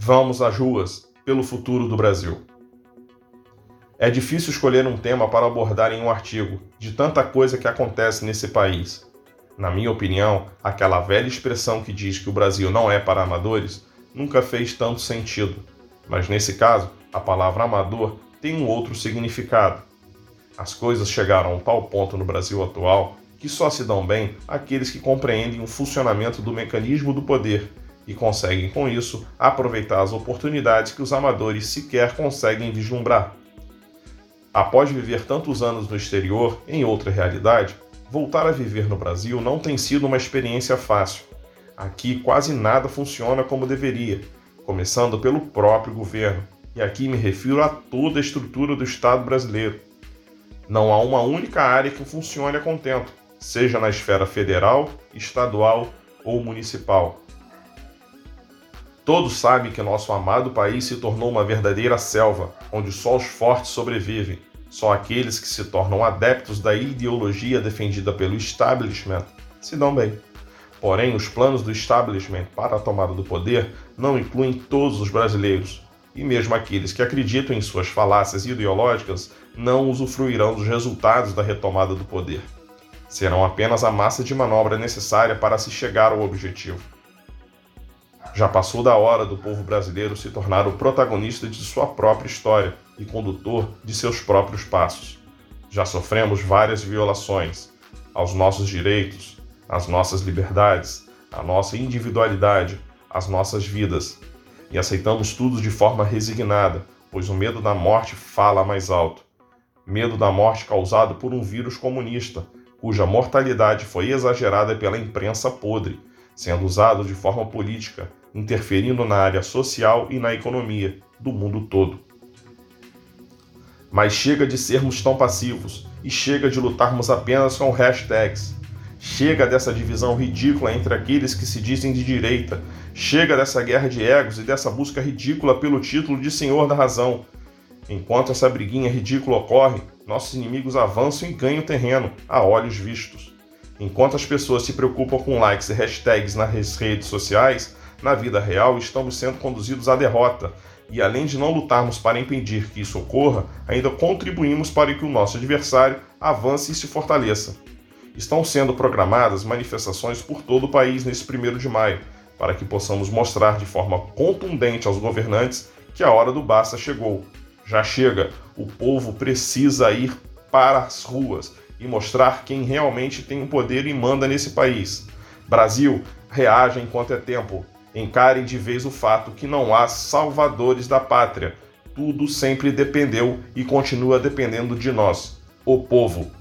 Vamos às ruas pelo futuro do Brasil. É difícil escolher um tema para abordar em um artigo, de tanta coisa que acontece nesse país. Na minha opinião, aquela velha expressão que diz que o Brasil não é para amadores nunca fez tanto sentido. Mas nesse caso, a palavra amador tem um outro significado. As coisas chegaram a um tal ponto no Brasil atual que só se dão bem aqueles que compreendem o funcionamento do mecanismo do poder e conseguem, com isso, aproveitar as oportunidades que os amadores sequer conseguem vislumbrar. Após viver tantos anos no exterior, em outra realidade, voltar a viver no Brasil não tem sido uma experiência fácil. Aqui quase nada funciona como deveria, começando pelo próprio governo, e aqui me refiro a toda a estrutura do Estado brasileiro. Não há uma única área que funcione a contento, seja na esfera federal, estadual ou municipal. Todos sabem que nosso amado país se tornou uma verdadeira selva, onde só os fortes sobrevivem. Só aqueles que se tornam adeptos da ideologia defendida pelo establishment se dão bem. Porém, os planos do establishment para a tomada do poder não incluem todos os brasileiros, e mesmo aqueles que acreditam em suas falácias ideológicas não usufruirão dos resultados da retomada do poder. Serão apenas a massa de manobra necessária para se chegar ao objetivo. Já passou da hora do povo brasileiro se tornar o protagonista de sua própria história e condutor de seus próprios passos. Já sofremos várias violações aos nossos direitos, às nossas liberdades, à nossa individualidade, às nossas vidas, e aceitamos tudo de forma resignada, pois o medo da morte fala mais alto. Medo da morte causado por um vírus comunista, cuja mortalidade foi exagerada pela imprensa podre, sendo usado de forma política interferindo na área social e na economia do mundo todo. Mas chega de sermos tão passivos e chega de lutarmos apenas com hashtags. Chega dessa divisão ridícula entre aqueles que se dizem de direita. Chega dessa guerra de egos e dessa busca ridícula pelo título de Senhor da Razão. Enquanto essa briguinha ridícula ocorre, nossos inimigos avançam e ganham terreno, a olhos vistos. Enquanto as pessoas se preocupam com likes e hashtags nas redes sociais, na vida real estamos sendo conduzidos à derrota, e além de não lutarmos para impedir que isso ocorra, ainda contribuímos para que o nosso adversário avance e se fortaleça. Estão sendo programadas manifestações por todo o país nesse 1 de maio, para que possamos mostrar de forma contundente aos governantes que a hora do basta chegou. Já chega, o povo precisa ir para as ruas e mostrar quem realmente tem o poder e manda nesse país. Brasil, reaja enquanto é tempo. Encarem de vez o fato que não há salvadores da pátria. Tudo sempre dependeu e continua dependendo de nós, o povo.